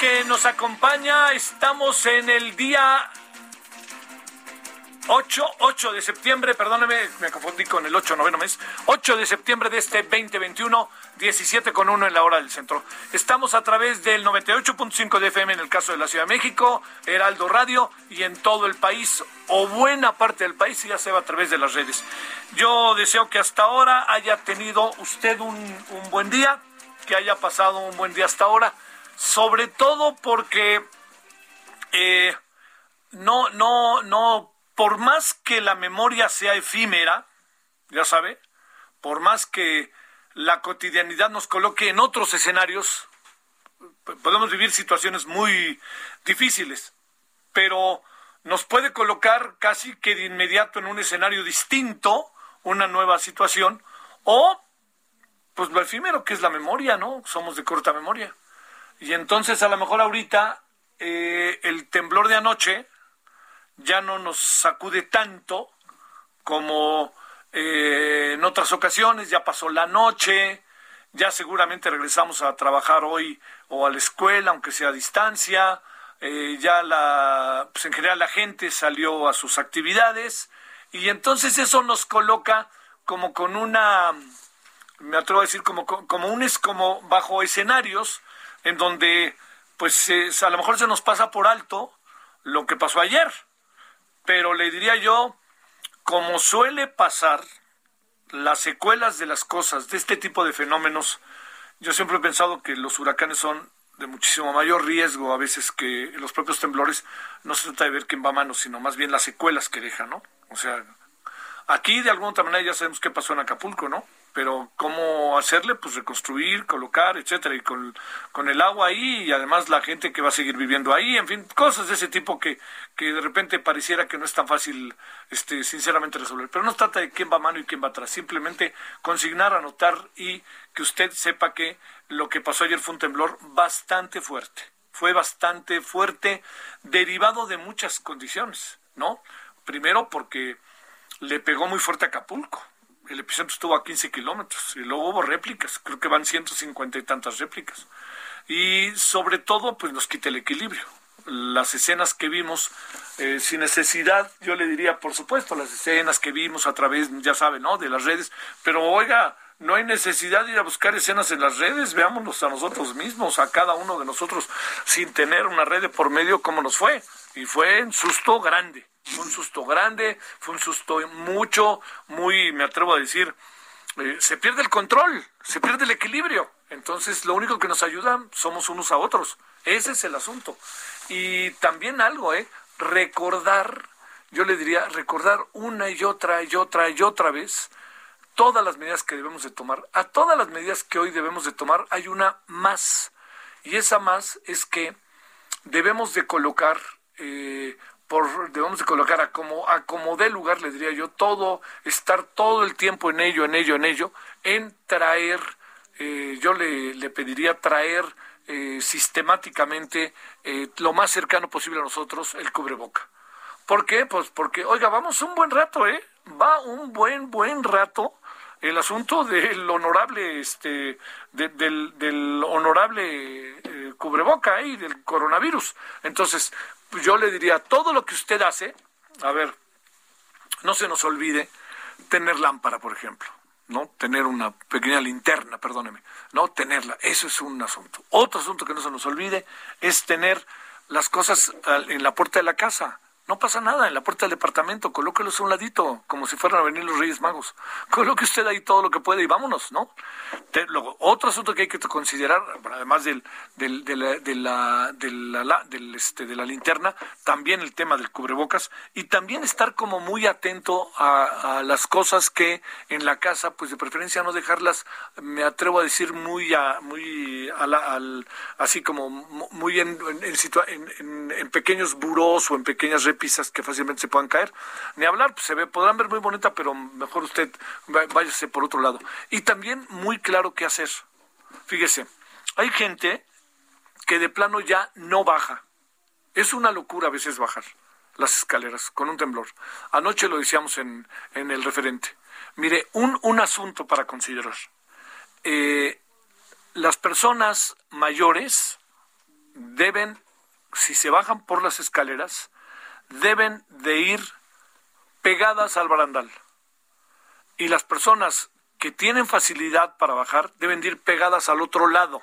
Que nos acompaña. Estamos en el día 8, 8 de septiembre, perdóneme, me confundí con el 8, noveno mes. 8 de septiembre de este 2021, 17 con 1 en la hora del centro. Estamos a través del 98.5 de FM en el caso de la Ciudad de México, Heraldo Radio y en todo el país o buena parte del país, ya se va a través de las redes. Yo deseo que hasta ahora haya tenido usted un, un buen día, que haya pasado un buen día hasta ahora, sobre todo porque eh, no, no, no, por más que la memoria sea efímera, ya sabe, por más que la cotidianidad nos coloque en otros escenarios, podemos vivir situaciones muy difíciles, pero nos puede colocar casi que de inmediato en un escenario distinto, una nueva situación, o pues lo efímero que es la memoria, ¿no? Somos de corta memoria. Y entonces a lo mejor ahorita eh, el temblor de anoche ya no nos sacude tanto como eh, en otras ocasiones, ya pasó la noche, ya seguramente regresamos a trabajar hoy o a la escuela, aunque sea a distancia, eh, ya la, pues en general la gente salió a sus actividades. Y entonces eso nos coloca como con una me atrevo a decir como como un es como bajo escenarios en donde pues a lo mejor se nos pasa por alto lo que pasó ayer. Pero le diría yo como suele pasar las secuelas de las cosas de este tipo de fenómenos yo siempre he pensado que los huracanes son de muchísimo mayor riesgo a veces que los propios temblores. No se trata de ver quién va a mano sino más bien las secuelas que deja no o sea Aquí de alguna otra manera ya sabemos qué pasó en Acapulco, ¿no? Pero cómo hacerle, pues reconstruir, colocar, etcétera, y con, con el agua ahí y además la gente que va a seguir viviendo ahí, en fin, cosas de ese tipo que, que de repente pareciera que no es tan fácil, este, sinceramente resolver. Pero no se trata de quién va a mano y quién va atrás, simplemente consignar, anotar y que usted sepa que lo que pasó ayer fue un temblor bastante fuerte. Fue bastante fuerte, derivado de muchas condiciones, ¿no? Primero porque le pegó muy fuerte a Acapulco. El epicentro estuvo a 15 kilómetros y luego hubo réplicas, creo que van 150 y tantas réplicas. Y sobre todo, pues nos quita el equilibrio. Las escenas que vimos, eh, sin necesidad, yo le diría, por supuesto, las escenas que vimos a través, ya saben, ¿no? De las redes, pero oiga, no hay necesidad de ir a buscar escenas en las redes, veámonos a nosotros mismos, a cada uno de nosotros, sin tener una red de por medio, como nos fue. Y fue un susto grande. Fue un susto grande, fue un susto mucho, muy, me atrevo a decir, eh, se pierde el control, se pierde el equilibrio. Entonces, lo único que nos ayuda somos unos a otros. Ese es el asunto. Y también algo, ¿eh? Recordar, yo le diría, recordar una y otra y otra y otra vez todas las medidas que debemos de tomar. A todas las medidas que hoy debemos de tomar hay una más. Y esa más es que debemos de colocar, eh, por, debemos de colocar a como, a como dé lugar, le diría yo, todo, estar todo el tiempo en ello, en ello, en ello, en traer, eh, yo le, le pediría traer eh, sistemáticamente lo más cercano posible a nosotros el cubreboca. ¿Por qué? Pues porque, oiga, vamos un buen rato, ¿eh? Va un buen, buen rato el asunto del honorable, este, del, del, honorable cubreboca y del coronavirus. Entonces, pues yo le diría, todo lo que usted hace, a ver, no se nos olvide tener lámpara, por ejemplo. ¿no? Tener una pequeña linterna, perdóneme, ¿no? Tenerla, eso es un asunto. Otro asunto que no se nos olvide es tener las cosas en la puerta de la casa. No pasa nada, en la puerta del departamento, colóquelos a un ladito, como si fueran a venir los Reyes Magos. Coloque usted ahí todo lo que puede y vámonos, ¿no? luego, otro asunto que hay que considerar, además del, del, de, la, de, la, de, la, este, la linterna, también el tema del cubrebocas y también estar como muy atento a, las cosas que en la casa, pues de preferencia no dejarlas, me atrevo a decir, muy, a, muy al, así como muy en, en, en, pequeños burós o en pequeñas pistas que fácilmente se puedan caer. Ni hablar, pues se ve, podrán ver muy bonita, pero mejor usted váyase por otro lado. Y también muy claro qué hacer. Fíjese, hay gente que de plano ya no baja. Es una locura a veces bajar las escaleras con un temblor. Anoche lo decíamos en, en el referente. Mire, un, un asunto para considerar. Eh, las personas mayores deben, si se bajan por las escaleras, deben de ir pegadas al barandal. Y las personas que tienen facilidad para bajar deben de ir pegadas al otro lado.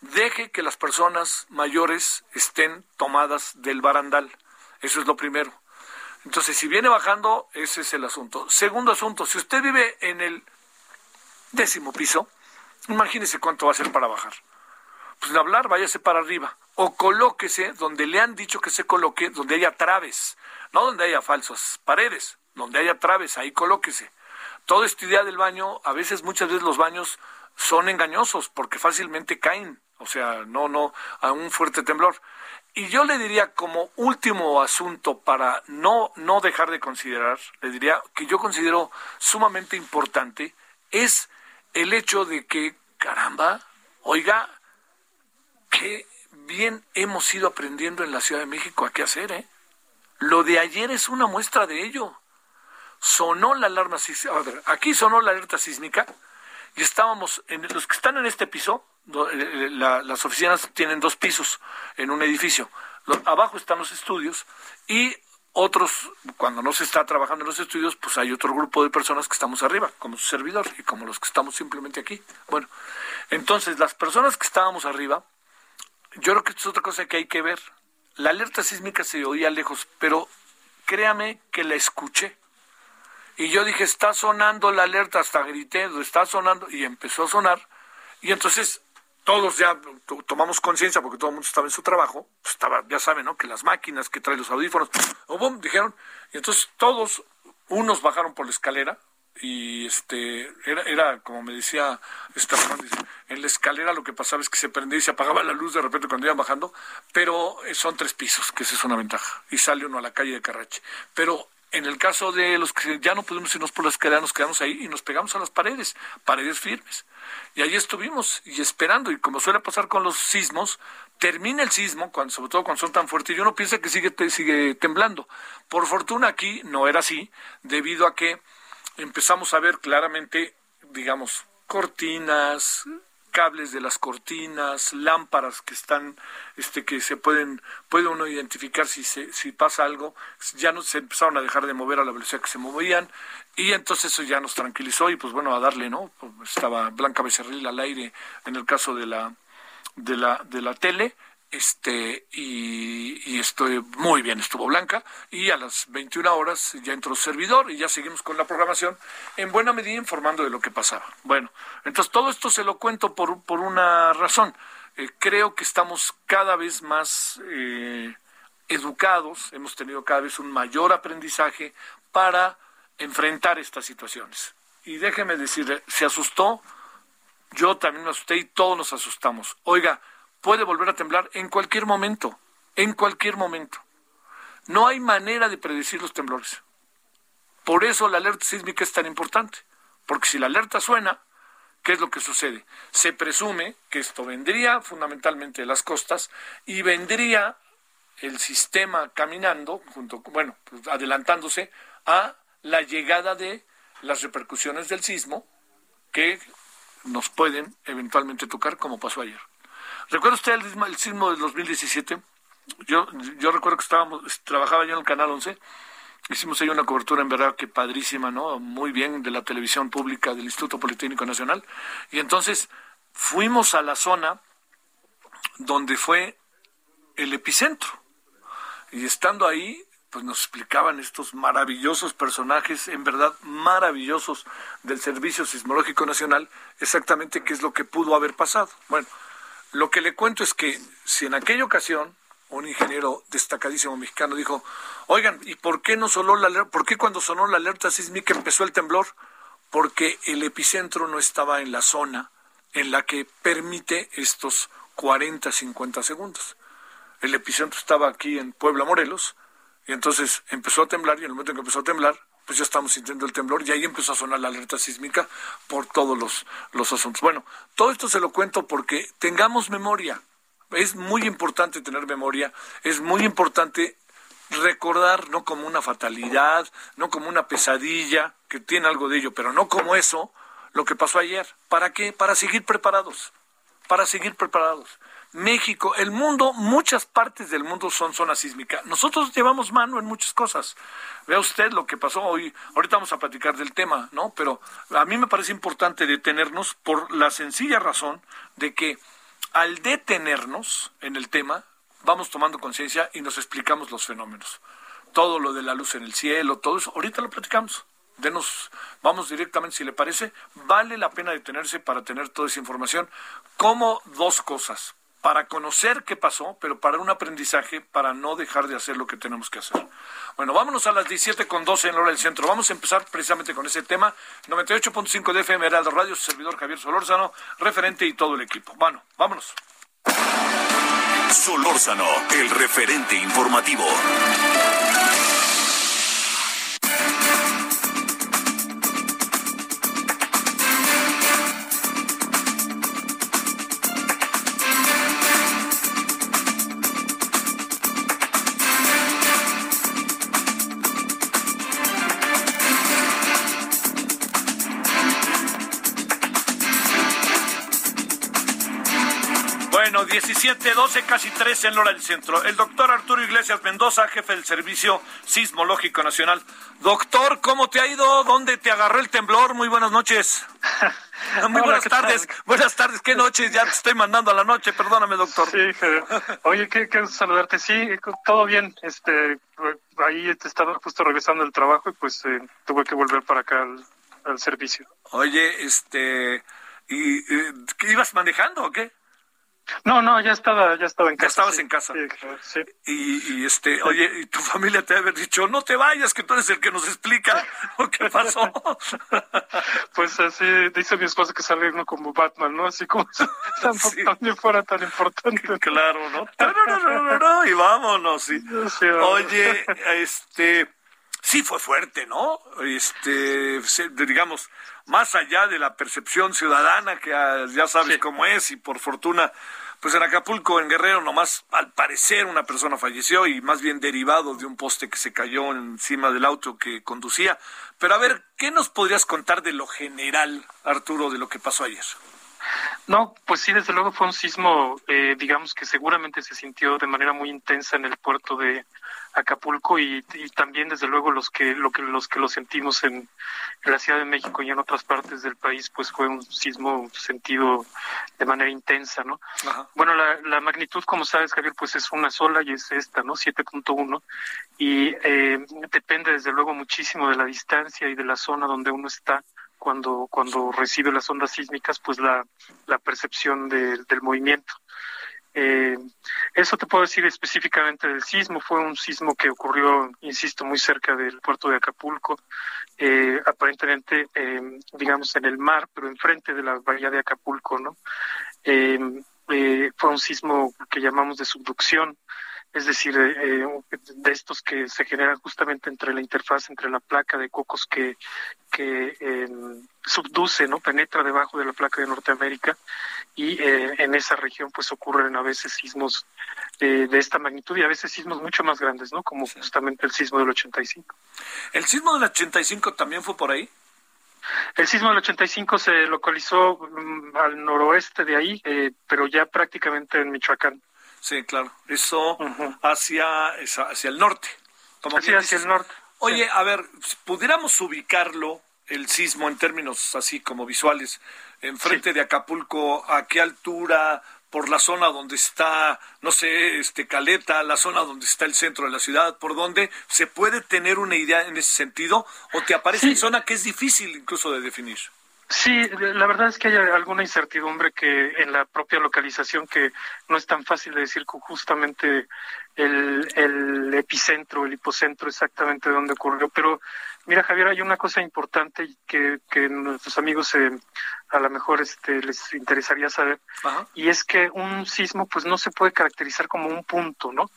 Deje que las personas mayores estén tomadas del barandal. Eso es lo primero. Entonces, si viene bajando, ese es el asunto. Segundo asunto, si usted vive en el décimo piso, imagínese cuánto va a ser para bajar. Pues de hablar, váyase para arriba o colóquese donde le han dicho que se coloque, donde haya traves, no donde haya falsas paredes, donde haya traves, ahí colóquese. Toda esta idea del baño, a veces, muchas veces los baños son engañosos porque fácilmente caen, o sea, no, no, a un fuerte temblor. Y yo le diría como último asunto para no, no dejar de considerar, le diría que yo considero sumamente importante, es el hecho de que, caramba, oiga, que bien hemos ido aprendiendo en la Ciudad de México a qué hacer, ¿eh? Lo de ayer es una muestra de ello. Sonó la alarma sísmica, aquí sonó la alerta sísmica y estábamos, en los que están en este piso, eh, las oficinas tienen dos pisos en un edificio. Abajo están los estudios y otros, cuando no se está trabajando en los estudios, pues hay otro grupo de personas que estamos arriba, como su servidor y como los que estamos simplemente aquí. Bueno, entonces las personas que estábamos arriba, yo creo que esto es otra cosa que hay que ver. La alerta sísmica se oía lejos, pero créame que la escuché. Y yo dije, está sonando la alerta, hasta grité, está sonando, y empezó a sonar. Y entonces todos ya tomamos conciencia, porque todo el mundo estaba en su trabajo, pues estaba, ya saben, ¿no? Que las máquinas que traen los audífonos, o boom, dijeron, y entonces todos, unos bajaron por la escalera, y este era, era como me decía en la escalera lo que pasaba es que se prendía y se apagaba la luz de repente cuando iban bajando, pero son tres pisos, que esa es una ventaja, y sale uno a la calle de Carrache. Pero en el caso de los que ya no podemos irnos por la escalera, nos quedamos ahí y nos pegamos a las paredes, paredes firmes. Y ahí estuvimos, y esperando, y como suele pasar con los sismos, termina el sismo, cuando, sobre todo cuando son tan fuertes, y uno piensa que sigue, sigue temblando. Por fortuna aquí no era así, debido a que empezamos a ver claramente, digamos, cortinas, cables de las cortinas, lámparas que están, este, que se pueden, puede uno identificar si se, si pasa algo, ya no se empezaron a dejar de mover a la velocidad que se movían, y entonces eso ya nos tranquilizó, y pues bueno, a darle, ¿no? Estaba Blanca Becerril al aire en el caso de la, de la, de la tele, este y, estoy muy bien, estuvo Blanca, y a las 21 horas ya entró servidor y ya seguimos con la programación, en buena medida informando de lo que pasaba. Bueno, entonces todo esto se lo cuento por, por una razón. eh, creo que estamos cada vez más eh, educados, hemos tenido cada vez un mayor aprendizaje para enfrentar estas situaciones. Y déjeme decirle, se asustó, yo también me asusté y todos nos asustamos. Oiga, puede volver a temblar en cualquier momento, en cualquier momento. No hay manera de predecir los temblores. Por eso la alerta sísmica es tan importante, porque si la alerta suena, ¿qué es lo que sucede? Se presume que esto vendría fundamentalmente de las costas y vendría el sistema caminando, junto, bueno, pues adelantándose a la llegada de las repercusiones del sismo que nos pueden eventualmente tocar como pasó ayer. ¿Recuerda usted el, sismo del 2017? Yo, yo recuerdo que estábamos, trabajaba yo en el Canal 11, hicimos ahí una cobertura en verdad que padrísima, ¿no? Muy bien de la televisión pública del Instituto Politécnico Nacional. Y entonces fuimos a la zona donde fue el epicentro. Y estando ahí, pues nos explicaban estos maravillosos personajes, en verdad maravillosos del Servicio Sismológico Nacional, exactamente qué es lo que pudo haber pasado. Bueno, lo que le cuento es que si en aquella ocasión un ingeniero destacadísimo mexicano dijo, oigan, ¿y por qué no sonó la alerta? ¿Por qué cuando sonó la alerta sísmica empezó el temblor? Porque el epicentro no estaba en la zona en la que permite estos 40, 50 segundos. El epicentro estaba aquí en Puebla, Morelos, y entonces empezó a temblar, y en el momento en que empezó a temblar, pues ya estamos sintiendo el temblor, y ahí empezó a sonar la alerta sísmica por todos los, los asuntos. Bueno, todo esto se lo cuento porque tengamos memoria. Es muy importante tener memoria, es muy importante recordar no como una fatalidad, no como una pesadilla, que tiene algo de ello, pero no como eso, lo que pasó ayer. ¿Para qué? Para seguir preparados, para seguir preparados. México, el mundo, muchas partes del mundo son zona sísmica. Nosotros llevamos mano en muchas cosas. Vea usted lo que pasó hoy. Ahorita vamos a platicar del tema, ¿no? Pero a mí me parece importante detenernos por la sencilla razón de que al detenernos en el tema, vamos tomando conciencia y nos explicamos los fenómenos. Todo lo de la luz en el cielo, todo eso, ahorita lo platicamos. Denos, vamos directamente, si le parece, vale la pena detenerse para tener toda esa información. Como dos cosas para conocer qué pasó, pero para un aprendizaje, para no dejar de hacer lo que tenemos que hacer. Bueno, vámonos a las 17 con 12 en hora del centro. Vamos a empezar precisamente con ese tema. 98.5 de FM Heraldo Radio, su servidor Javier Solórzano, referente y todo el equipo. Bueno, vámonos. Solórzano, el referente informativo. Bueno, 17, 12, casi 13 en hora del centro. El doctor Arturo Iglesias Mendoza, jefe del Servicio Sismológico Nacional. Doctor, ¿cómo te ha ido? ¿Dónde te agarró el temblor? Muy buenas noches. Muy buenas tardes. Buenas tardes, qué noches. Ya te estoy mandando a la noche. Perdóname, doctor. Sí, oye, qué, qué saludarte. Sí, todo bien. Este, ahí te estaba justo regresando del trabajo y pues eh, tuve que volver para acá al, servicio. Oye, este, ¿y, eh, ibas manejando o qué? No, no, ya estaba, ya estaba en casa. Ya estabas en casa. Sí, Y, este, oye, y tu familia te ha dicho, no te vayas, que tú eres el que nos explica qué pasó. pues así dice mi esposa que sale uno como Batman, ¿no? Así como si también fuera tan importante. Claro, ¿no? y vámonos, sí. oye, este, sí fue fuerte, ¿no? Este, digamos, más allá de la percepción ciudadana, que ah, ya sabes cómo es, y por fortuna, pues en Acapulco, en Guerrero, nomás al parecer una persona falleció y más bien derivado de un poste que se cayó encima del auto que conducía. Pero a ver, ¿qué nos podrías contar de lo general, Arturo, de lo que pasó ayer? No, pues sí, desde luego fue un sismo, eh, digamos que seguramente se sintió de manera muy intensa en el puerto de Acapulco y, también desde luego los que lo que los que lo sentimos en, la Ciudad de México y en otras partes del país pues fue un sismo sentido de manera intensa no bueno la, la, magnitud como sabes Javier pues es una sola y es esta no 7.1 y eh, depende desde luego muchísimo de la distancia y de la zona donde uno está cuando, cuando recibe las ondas sísmicas, pues la, la percepción del movimiento. Eh, eso te puedo decir específicamente del sismo. Fue un sismo que ocurrió, insisto, muy cerca del puerto de Acapulco, eh, aparentemente, eh, digamos, en el mar, pero enfrente de la bahía de Acapulco, ¿no? Fue un sismo que llamamos de subducción es decir, eh, de estos que se generan justamente entre la interfaz, entre la placa de cocos que, que eh, subduce, ¿no? penetra debajo de la placa de Norteamérica y eh, en esa región pues ocurren a veces sismos de esta magnitud y a veces sismos mucho más grandes, ¿no? como justamente el sismo del 85. ¿El sismo del 85 también fue por ahí? El sismo del 85 se localizó mm, al noroeste de ahí, pero ya prácticamente en Michoacán. Sí, claro. Eso hacia, hacia el norte. Como hacia el norte. Oye, a ver, pudiéramos ubicarlo, el sismo, en términos así como visuales, enfrente de Acapulco, ¿a qué altura? por la zona donde está, no sé, este Caleta, la zona donde está el centro de la ciudad, por donde se puede tener una idea en ese sentido, o te aparece en zona que es difícil incluso de definir. Sí, la verdad es que hay alguna incertidumbre que en la propia localización que no es tan fácil de decir justamente el, el epicentro, el hipocentro exactamente de dónde ocurrió. Pero mira, Javier, hay una cosa importante que, que nuestros amigos eh, a lo mejor este, les interesaría saber, y es que un sismo pues no se puede caracterizar como un punto, ¿no?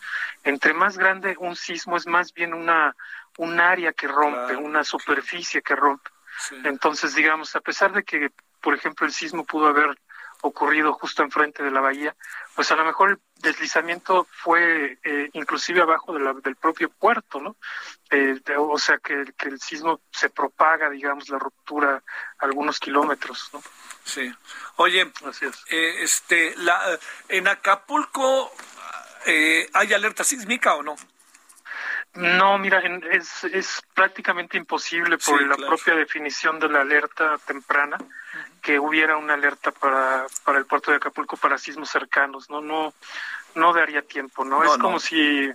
Entre más grande un sismo es más bien una un área que rompe, una superficie que rompe. Entonces, digamos, a pesar de que, por ejemplo, el sismo pudo haber ocurrido justo enfrente de la bahía, pues a lo mejor el deslizamiento fue eh, inclusive abajo del propio puerto, ¿no? Eh, o sea, que, el sismo se propaga, digamos, la ruptura algunos kilómetros, ¿no? Sí. Oye, eh, este, la, en Acapulco, ¿hay alerta sísmica o no? No, mira, es, es prácticamente imposible por la propia definición de la alerta temprana que hubiera una alerta para, para el puerto de Acapulco para sismos cercanos, no, no, no daría tiempo, ¿no? es como si,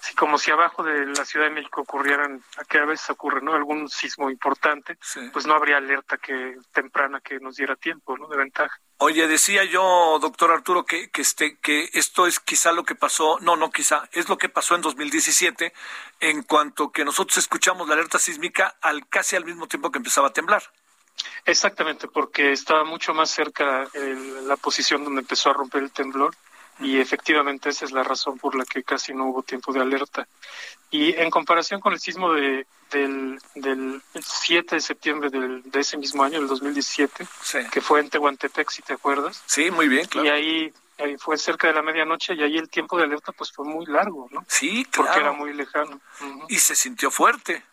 si, como si abajo de la Ciudad de México ocurrieran, que a veces ocurre, ¿no? Algún sismo importante, pues no habría alerta que temprana que nos diera tiempo, ¿no? De ventaja. Oye, decía yo, doctor Arturo, que, que, este, que esto es quizá lo que pasó, no, no quizá, es lo que pasó en 2017, en cuanto que nosotros escuchamos la alerta sísmica al casi al mismo tiempo que empezaba a temblar. Exactamente, porque estaba mucho más cerca la posición donde empezó a romper el temblor y efectivamente esa es la razón por la que casi no hubo tiempo de alerta. Y en comparación con el sismo de, del, del 7 de septiembre del, de ese mismo año, el 2017, que fue en Tehuantepec, si te acuerdas. Sí, muy bien, claro. Y ahí, ahí, fue cerca de la medianoche y ahí el tiempo de alerta pues fue muy largo, ¿no? Sí, claro. Porque era muy lejano. Y se sintió fuerte.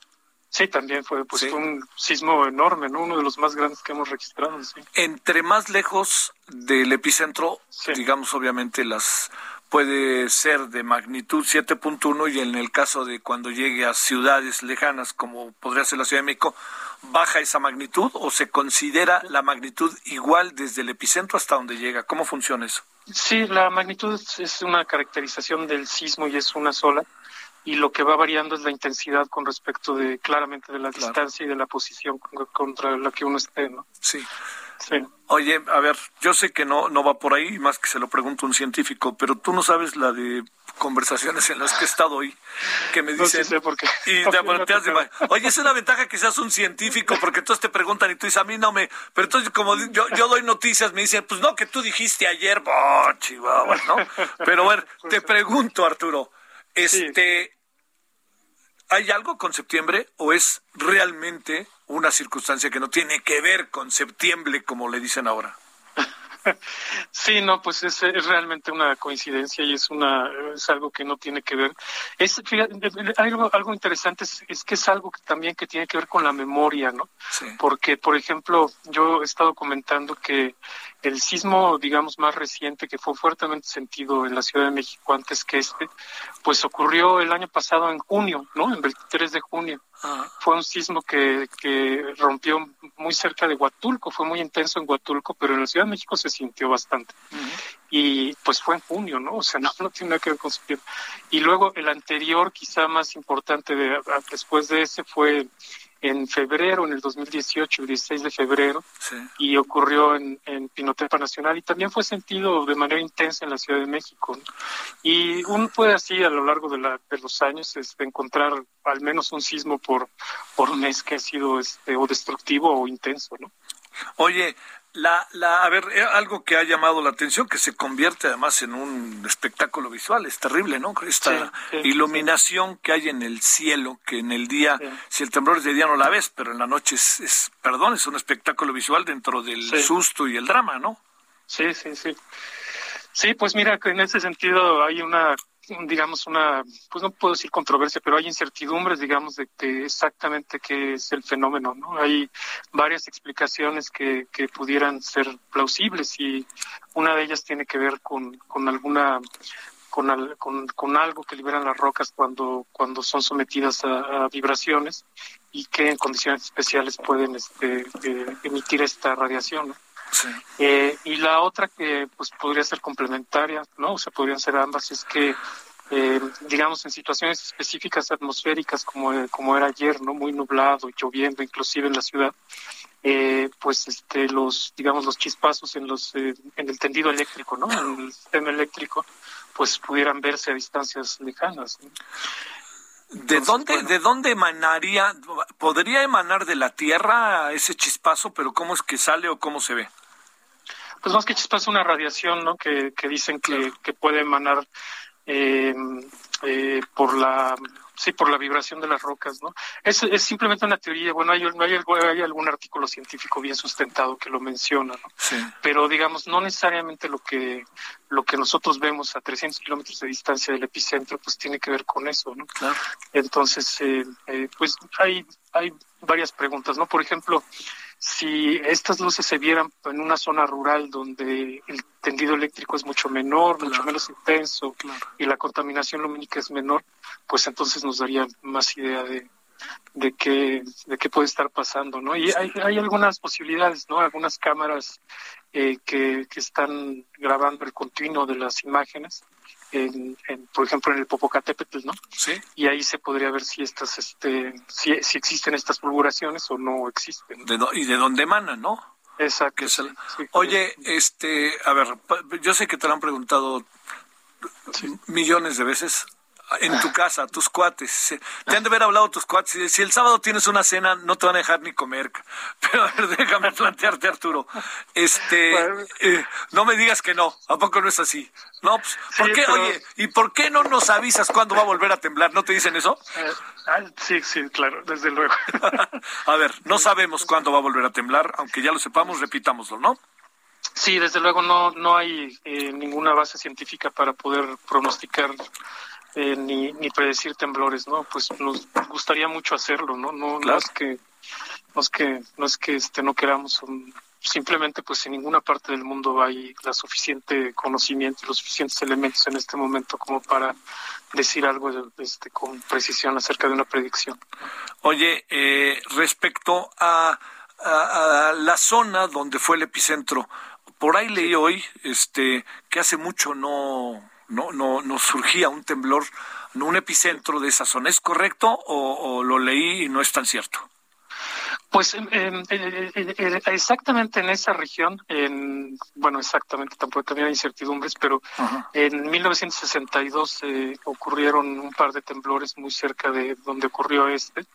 Sí, también fue, pues, un sismo enorme, ¿no? Uno de los más grandes que hemos registrado. Sí. Entre más lejos del epicentro, digamos, obviamente las puede ser de magnitud 7.1 y en el caso de cuando llegue a ciudades lejanas como podría ser la Ciudad de México, baja esa magnitud o se considera la magnitud igual desde el epicentro hasta donde llega. ¿Cómo funciona eso? Sí, la magnitud es una caracterización del sismo y es una sola y lo que va variando es la intensidad con respecto de claramente de la distancia y de la posición contra la que uno esté, ¿no? Sí. Sí. Oye, a ver, yo sé que no no va por ahí, más que se lo pregunto a un científico, pero tú no sabes la de conversaciones en las que he estado hoy que me dicen no, sé por qué. y te volteas de oye es una ventaja que seas un científico porque entonces te preguntan y tú dices a mí no me pero entonces como yo, yo doy noticias me dicen pues no que tú dijiste ayer oh, chihuahua no pero a ver te pregunto Arturo este ¿Hay algo con septiembre o es realmente una circunstancia que no tiene que ver con septiembre como le dicen ahora? Sí, no, pues es, es, realmente una coincidencia y es una es algo que no tiene que ver. Es algo algo interesante es, que es algo que también que tiene que ver con la memoria, ¿no? Porque por ejemplo, yo he estado comentando que el sismo, digamos, más reciente que fue fuertemente sentido en la Ciudad de México antes que este, pues ocurrió el año pasado en junio, ¿no? En 23 de junio. Fue un sismo que, que rompió muy cerca de Huatulco, fue muy intenso en Huatulco, pero en la Ciudad de México se sintió bastante. Y pues fue en junio, ¿no? O sea, no, no tiene nada que ver con septiembre. Y luego el anterior, quizá más importante de, después de ese, fue en febrero, en el 2018, el 16 de febrero, y ocurrió en, en, Pinotepa Nacional y también fue sentido de manera intensa en la Ciudad de México. Y uno puede así a lo largo de, la, de los años este, encontrar al menos un sismo por, por mes que ha sido este, o destructivo o intenso, ¿no? Oye, la, la, a ver, eh, algo que ha llamado la atención, que se convierte además en un espectáculo visual, es terrible, ¿no? Esta iluminación que hay en el cielo, que en el día, si el temblor es de día no la ves, pero en la noche es, es perdón, es un espectáculo visual dentro del susto y el drama, ¿no? Sí, sí, sí. Sí, pues mira, que en ese sentido hay una digamos, una, pues no puedo decir controversia, pero hay incertidumbres, digamos, de, exactamente qué es el fenómeno, ¿no? Hay varias explicaciones que, que pudieran ser plausibles y una de ellas tiene que ver con, con alguna con, con, con, algo que liberan las rocas cuando, cuando son sometidas a, vibraciones y que en condiciones especiales pueden este, eh, emitir esta radiación. ¿no? Eh, y la otra que pues podría ser complementaria, ¿no? O sea, podrían ser ambas, es que eh, digamos en situaciones específicas atmosféricas como, eh, como era ayer, ¿no? Muy nublado, lloviendo inclusive en la ciudad, pues este los digamos los chispazos en los en el tendido eléctrico, ¿no? En el sistema eléctrico, pues pudieran verse a distancias lejanas. ¿De dónde, ¿De dónde emanaría? ¿Podría emanar de la Tierra ese chispazo, pero cómo es que sale o cómo se ve? Pues más que chispazo, una radiación, ¿no? Que, que dicen que, que puede emanar eh, eh, por la sí por la vibración de las rocas no es, es simplemente una teoría bueno hay, hay, hay, algún artículo científico bien sustentado que lo menciona ¿no? sí. pero digamos no necesariamente lo que lo que nosotros vemos a 300 kilómetros de distancia del epicentro pues tiene que ver con eso no claro. entonces eh, eh, pues hay hay varias preguntas no por ejemplo si estas luces se vieran en una zona rural donde el tendido eléctrico es mucho menor, mucho menos intenso y la contaminación lumínica es menor, pues entonces nos daría más idea de, de qué de qué puede estar pasando, ¿no? Y hay, hay algunas posibilidades, ¿no? Algunas cámaras eh, que, que están grabando el continuo de las imágenes en, por ejemplo, en el Popocatépetl, ¿no? Sí. Y ahí se podría ver si estas, este, si, existen estas fulguraciones o no existen. y de dónde emanan, ¿no? Exacto. Oye, este, a ver, yo sé que te lo han preguntado millones de veces en tu casa, tus cuates. Te han de haber hablado tus cuates. Si el sábado tienes una cena, no te van a dejar ni comer. Pero a ver, déjame plantearte, Arturo. Este, eh, no me digas que no. ¿A poco no es así? No, pues, ¿por qué? Oye, ¿y por qué no nos avisas cuándo va a volver a temblar? ¿No te dicen eso? Eh, ah, sí, sí, claro, desde luego. a ver, no sabemos cuándo va a volver a temblar, aunque ya lo sepamos, repitámoslo, ¿no? Sí, desde luego no, no hay eh, ninguna base científica para poder pronosticar eh, ni, ni predecir temblores, ¿no? Pues nos gustaría mucho hacerlo, ¿no? No, no es que no es que no es que este no queramos simplemente pues en ninguna parte del mundo hay la suficiente conocimiento y los suficientes elementos en este momento como para decir algo este, con precisión acerca de una predicción. Oye, eh, respecto a, a, a, la zona donde fue el epicentro, por ahí leí hoy este, que hace mucho no no, no, no surgía un temblor, un epicentro de esa zona. ¿Es correcto o, lo leí y no es tan cierto? Pues exactamente en esa región, en, bueno, exactamente, tampoco también hay incertidumbres, pero en 1962 eh, ocurrieron un par de temblores muy cerca de donde ocurrió este.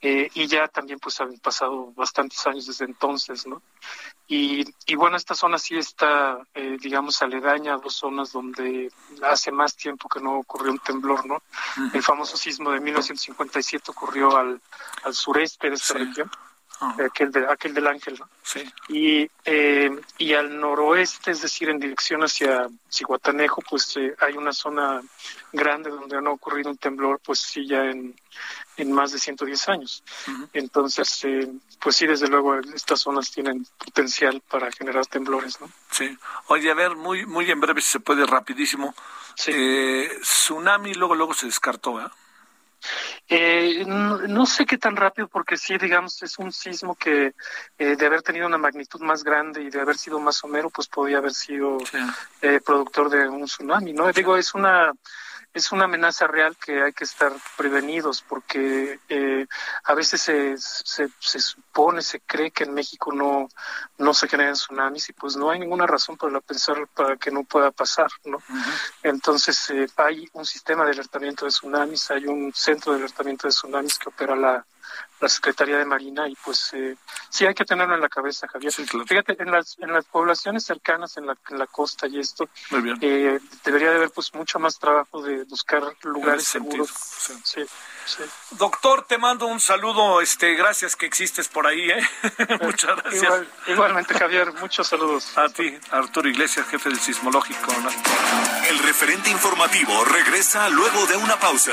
Eh, y ya también pues han pasado bastantes años desde entonces, ¿no? Y, y bueno, esta zona sí está, eh, digamos, aledaña a dos zonas donde hace más tiempo que no ocurrió un temblor, ¿no? El famoso sismo de 1957 ocurrió al, al sureste de esta región. Ah. aquel, de, aquel del Ángel, ¿no? Sí. Y, eh, y al noroeste, es decir, en dirección hacia Cihuatanejo, pues eh, hay una zona grande donde no ha ocurrido un temblor, pues sí, ya en, en más de 110 años. Entonces, eh, pues sí, desde luego, estas zonas tienen potencial para generar temblores, ¿no? Sí. Oye, a ver, muy, muy en breve, si se puede, rapidísimo. Sí. tsunami luego, luego se descartó, ¿eh? Eh, no, sé qué tan rápido, porque sí, digamos, es un sismo que eh, de haber tenido una magnitud más grande y de haber sido más somero, pues podía haber sido eh, productor de un tsunami, ¿no? Digo, es una es una amenaza real que hay que estar prevenidos porque eh, a veces se, se, se, supone, se cree que en México no, no se generan tsunamis y pues no hay ninguna razón para pensar para que no pueda pasar, ¿no? Entonces eh, hay un sistema de alertamiento de tsunamis, hay un centro de alertamiento de tsunamis que opera la, la Secretaría de Marina y pues eh, sí hay que tenerlo en la cabeza, Javier. Fíjate, en las, en las poblaciones cercanas, en la, en la costa y esto, eh, debería de haber pues mucho más trabajo de buscar lugares seguros. Sí. Sí, Doctor, te mando un saludo, este, gracias que existes por ahí, ¿eh? Muchas gracias. igualmente, Javier, muchos saludos. A ti, Arturo Iglesias, jefe del sismológico. El referente informativo regresa luego de una pausa.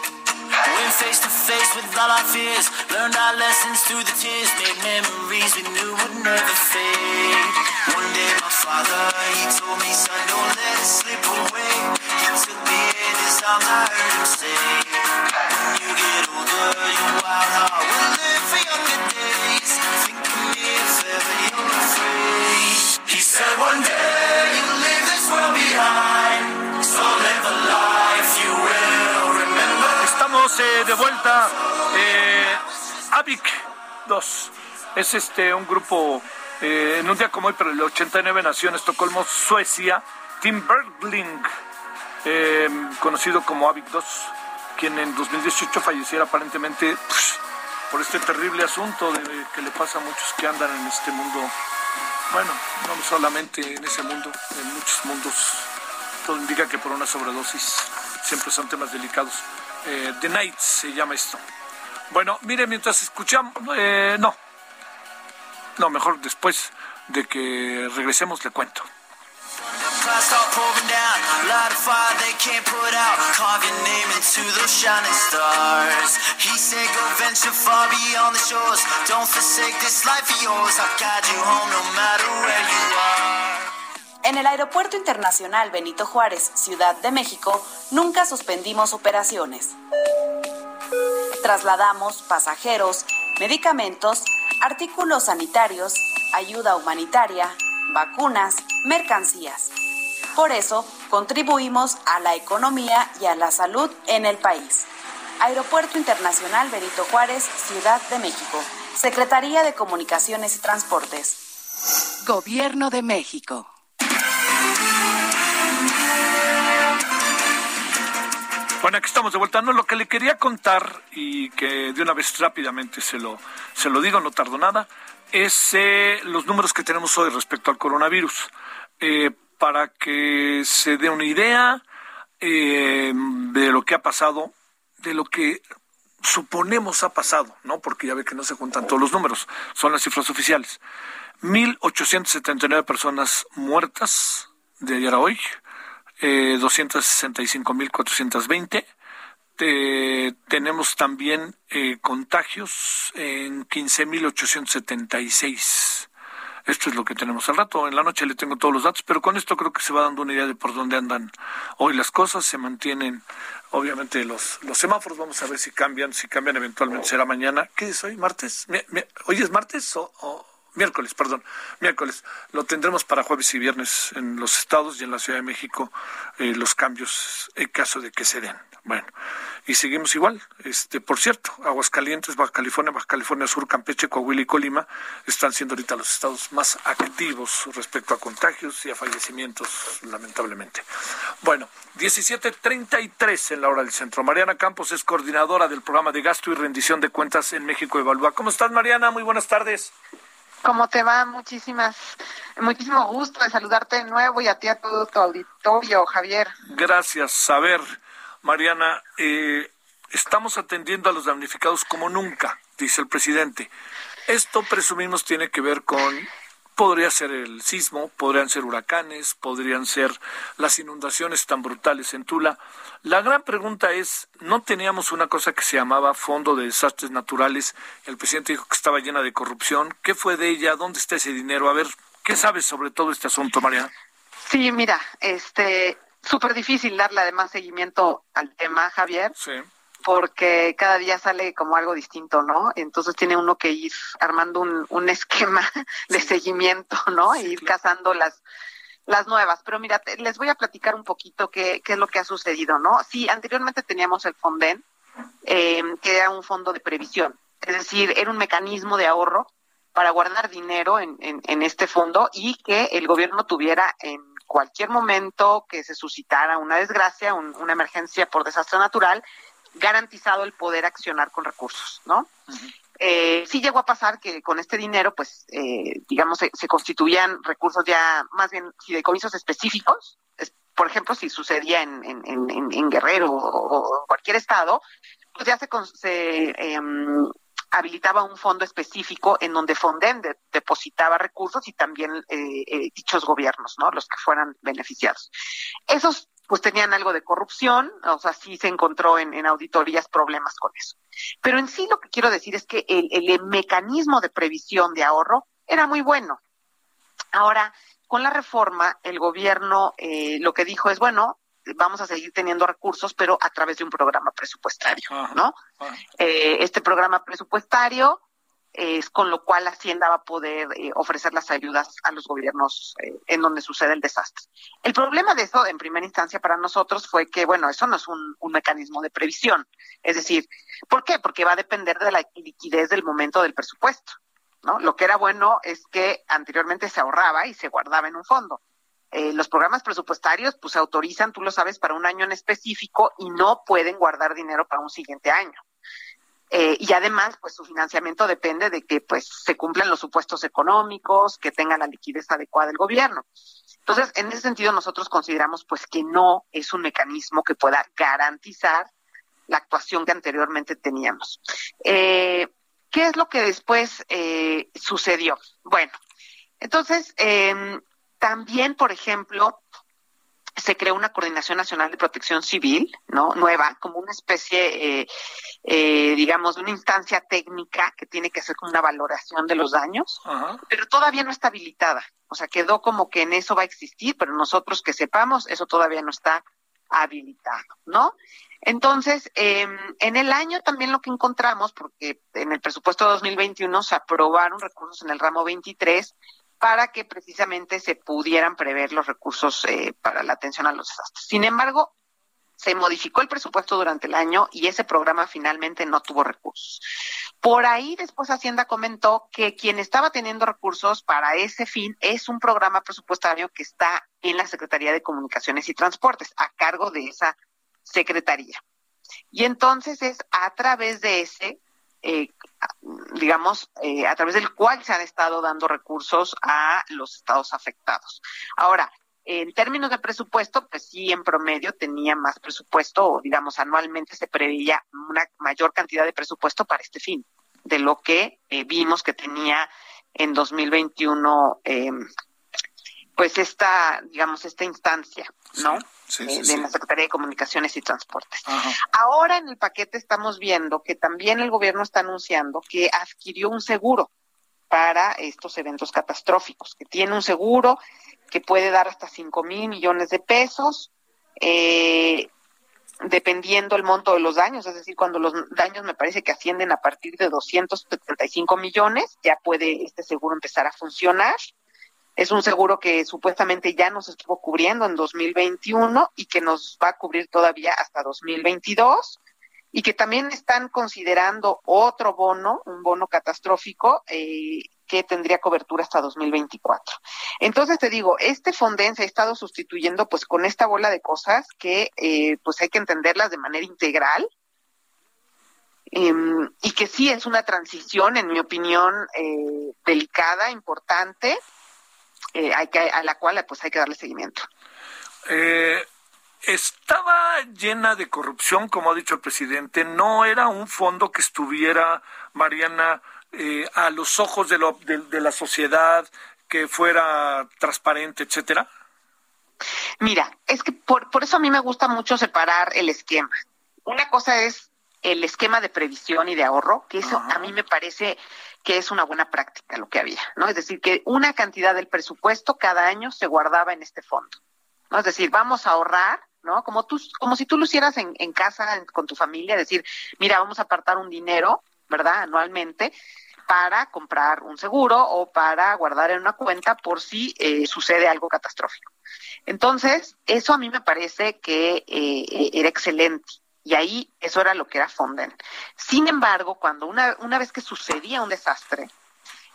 Went face to face with all our fears, learned our lessons through the tears, made memories we knew would never fade. One day my father, he told me, son, don't let it slip away. He took me in his arms, I heard him say, de vuelta. Eh, AVIC 2 es este un grupo eh, en un día como hoy, pero el 89 nació en Estocolmo, Suecia. Tim Bergling, eh, conocido como AVIC 2, quien en 2018 falleciera aparentemente pues, por este terrible asunto de, que le pasa a muchos que andan en este mundo. Bueno, no solamente en ese mundo, en muchos mundos. Todo indica que por una sobredosis siempre son temas delicados. Eh, The Night se llama esto. Bueno, mire, mientras escuchamos, eh, no, no, mejor después de que regresemos le cuento. En el Aeropuerto Internacional Benito Juárez, Ciudad de México, nunca suspendimos operaciones. Trasladamos pasajeros, medicamentos, artículos sanitarios, ayuda humanitaria, vacunas, mercancías. Por eso, contribuimos a la economía y a la salud en el país. Aeropuerto Internacional Benito Juárez, Ciudad de México. Secretaría de Comunicaciones y Transportes. Gobierno de México. Bueno, aquí estamos de vuelta. No, lo que le quería contar y que de una vez rápidamente se lo, se lo digo, no tardo nada, es eh, los números que tenemos hoy respecto al coronavirus. Eh, para que se dé una idea eh, de lo que ha pasado, de lo que suponemos ha pasado, ¿no? Porque ya ve que no se juntan todos los números, son las cifras oficiales. 1.879 personas muertas de ayer a hoy, eh, 265.420. Eh, tenemos también eh, contagios en 15.876. Esto es lo que tenemos al rato. En la noche le tengo todos los datos, pero con esto creo que se va dando una idea de por dónde andan hoy las cosas. Se mantienen, obviamente, los, los semáforos. Vamos a ver si cambian. Si cambian, eventualmente será mañana. ¿Qué es hoy? ¿Martes? ¿Hoy es martes o, miércoles, perdón, miércoles. Lo tendremos para jueves y viernes en los estados y en la Ciudad de México eh, los cambios en caso de que se den. Bueno, y seguimos igual. Este, por cierto, Aguascalientes, Baja California, Baja California Sur, Campeche, Coahuila y Colima están siendo ahorita los estados más activos respecto a contagios y a fallecimientos, lamentablemente. Bueno, 17:33 en la hora del centro. Mariana Campos es coordinadora del programa de gasto y rendición de cuentas en México Evalúa. ¿Cómo estás, Mariana? Muy buenas tardes. ¿Cómo te va? Muchísimas, muchísimo gusto de saludarte de nuevo y a ti a todo tu auditorio, Javier. Gracias. A ver, Mariana, eh, estamos atendiendo a los damnificados como nunca, dice el presidente. Esto presumimos tiene que ver con podría ser el sismo, podrían ser huracanes, podrían ser las inundaciones tan brutales en Tula. La gran pregunta es, ¿no teníamos una cosa que se llamaba Fondo de Desastres Naturales? El presidente dijo que estaba llena de corrupción. ¿Qué fue de ella? ¿Dónde está ese dinero? A ver, ¿qué sabes sobre todo este asunto, María? Sí, mira, este, súper difícil darle además seguimiento al tema, Javier. Sí porque cada día sale como algo distinto, ¿no? Entonces tiene uno que ir armando un, un esquema de seguimiento, ¿no? e ir cazando las las nuevas. Pero mira, les voy a platicar un poquito qué, qué es lo que ha sucedido, ¿no? Sí, anteriormente teníamos el Fonden, eh, que era un fondo de previsión, es decir, era un mecanismo de ahorro para guardar dinero en, en, en este fondo y que el gobierno tuviera en cualquier momento que se suscitara una desgracia, una emergencia por desastre natural, garantizado el poder accionar con recursos, ¿no? eh, sí llegó a pasar que con este dinero, pues, eh, digamos, se, constituían recursos ya más bien fideicomisos específicos. por ejemplo, si sucedía en, en, Guerrero o, en cualquier estado, pues ya se, se em, habilitaba un fondo específico en donde Fonden depositaba recursos y también eh, eh, dichos gobiernos, ¿no? Los que fueran beneficiados. Esos pues tenían algo de corrupción, o sea, sí se encontró en, auditorías problemas con eso. Pero en sí lo que quiero decir es que el, mecanismo de previsión de ahorro era muy bueno. Ahora, con la reforma, el gobierno eh, lo que dijo es, bueno, vamos a seguir teniendo recursos, pero a través de un programa presupuestario, ¿no? Eh, este programa presupuestario es con lo cual Hacienda va a poder eh, ofrecer las ayudas a los gobiernos eh, en donde sucede el desastre. El problema de eso, en primera instancia, para nosotros fue que, bueno, eso no es un, mecanismo de previsión. Es decir, ¿por qué? Porque va a depender de la liquidez del momento del presupuesto. ¿no? Lo que era bueno es que anteriormente se ahorraba y se guardaba en un fondo. Eh, los programas presupuestarios, pues, se autorizan, tú lo sabes, para un año en específico y no pueden guardar dinero para un siguiente año. Eh, y además, pues su financiamiento depende de que pues se cumplan los supuestos económicos, que tenga la liquidez adecuada el gobierno. Entonces, en ese sentido, nosotros consideramos pues que no es un mecanismo que pueda garantizar la actuación que anteriormente teníamos. Eh, ¿Qué es lo que después eh, sucedió? Bueno, entonces, em, también, por ejemplo, se creó una Coordinación Nacional de Protección Civil, ¿no? Nueva, como una especie, eh, eh, digamos, de una instancia técnica que tiene que hacer una valoración de los daños, pero todavía no está habilitada. O sea, quedó como que en eso va a existir, pero nosotros que sepamos, eso todavía no está habilitado, ¿no? Entonces, em, en el año también lo que encontramos, porque en el presupuesto de 2021 se aprobaron recursos en el ramo 23 para que precisamente se pudieran prever los recursos eh, para la atención a los desastres. Sin embargo, se modificó el presupuesto durante el año y ese programa finalmente no tuvo recursos. Por ahí después Hacienda comentó que quien estaba teniendo recursos para ese fin es un programa presupuestario que está en la Secretaría de Comunicaciones y Transportes, a cargo de esa secretaría. Y entonces es a través de ese eh, digamos, eh, a través del cual se han estado dando recursos a los estados afectados. Ahora, en términos de presupuesto, pues sí, en promedio tenía más presupuesto, o digamos, anualmente se preveía una mayor cantidad de presupuesto para este fin, de lo que eh, vimos que tenía en 2021, eh, pues esta, digamos, esta instancia, ¿no? Eh, de la Secretaría de Comunicaciones y Transportes. Ahora en el paquete estamos viendo que también el gobierno está anunciando que adquirió un seguro para estos eventos catastróficos, que tiene un seguro que puede dar hasta 5 mil millones de pesos, eh, dependiendo el monto de los daños, es decir, cuando los daños me parece que ascienden a partir de 275 millones, ya puede este seguro empezar a funcionar. Es un seguro que supuestamente ya nos estuvo cubriendo en 2021 y que nos va a cubrir todavía hasta 2022 y que también están considerando otro bono, un bono catastrófico, eh, que tendría cobertura hasta 2024. Entonces te digo, este Fonden se ha estado sustituyendo pues con esta bola de cosas que eh, pues hay que entenderlas de manera integral em, y que sí es una transición, en mi opinión, eh, delicada, importante, eh, hay que, a la cual pues hay que darle seguimiento. Eh, estaba llena de corrupción, como ha dicho el presidente. No era un fondo que estuviera, Mariana, eh, a los ojos de, lo, de, la sociedad, que fuera transparente, etcétera? Mira, es que por, por eso a mí me gusta mucho separar el esquema. Una cosa es el esquema de previsión y de ahorro, que eso a mí me parece que es una buena práctica lo que había, ¿no? Es decir, que una cantidad del presupuesto cada año se guardaba en este fondo, ¿no? Es decir, vamos a ahorrar, ¿no? Como tú, como si tú lo hicieras en, en casa con tu familia, decir, mira, vamos a apartar un dinero, ¿verdad? Anualmente para comprar un seguro o para guardar en una cuenta por si eh, sucede algo catastrófico. Entonces, eso a mí me parece que eh, era excelente. Y ahí eso era lo que era Fonden. Sin embargo, cuando una, una vez que sucedía un desastre